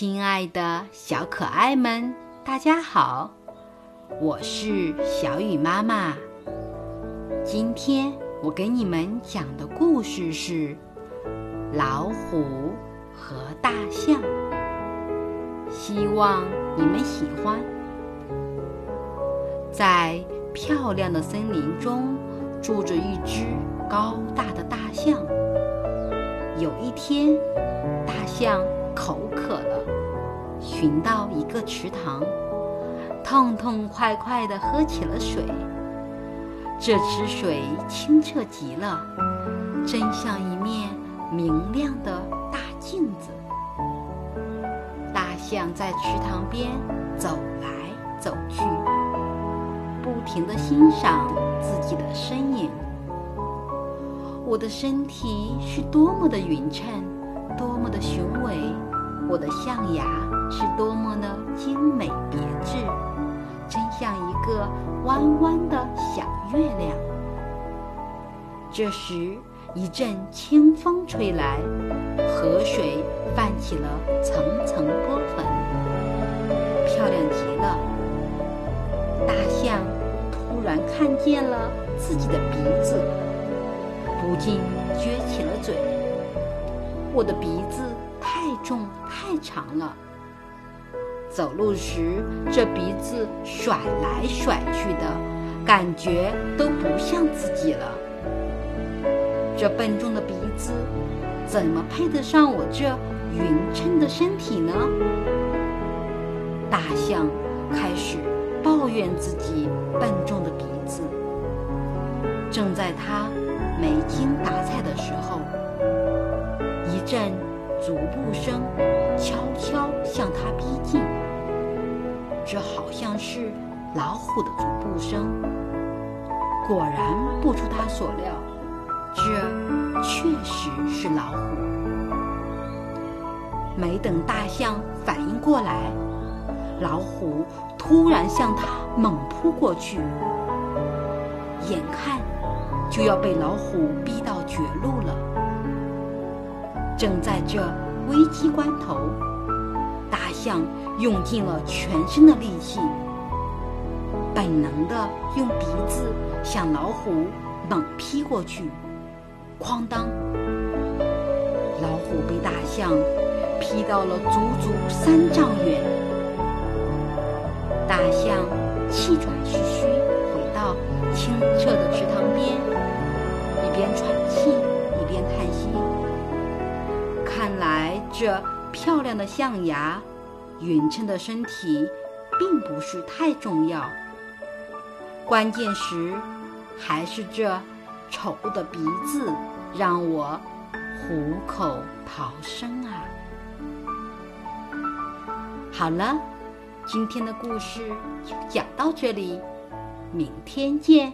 亲爱的小可爱们，大家好，我是小雨妈妈。今天我给你们讲的故事是老虎和大象，希望你们喜欢。在漂亮的森林中，住着一只高大的大象。有一天，大象口渴了，寻到一个池塘，痛痛快快地喝起了水。这池水清澈极了，真像一面明亮的大镜子。大象在池塘边走来走去，不停地欣赏自己的身影。我的身体是多么的匀称，多么的雄伟；我的象牙是多么的精美别致，真像一个弯弯的小月亮。这时，一阵清风吹来，河水泛起了层层波纹，漂亮极了。大象突然看见了自己的鼻子。不禁撅起了嘴。我的鼻子太重太长了，走路时这鼻子甩来甩去的，感觉都不像自己了。这笨重的鼻子，怎么配得上我这匀称的身体呢？大象开始抱怨自己笨重的鼻子。正在他。没精打采的时候，阵足步声悄悄向他逼近。这好像是老虎的足步声。果然不出他所料，这确实是老虎。没等大象反应过来，老虎突然向他猛扑过去，眼看。就要被老虎逼到绝路了。正在这危机关头，大象用尽了全身的力气，本能的用鼻子向老虎猛劈过去。哐当！老虎被大象劈到了足足三丈远。大象气喘吁吁这漂亮的象牙、匀称的身体，并不是太重要。关键时，还是这丑恶的鼻子让我虎口逃生啊！好了，今天的故事就讲到这里，明天见。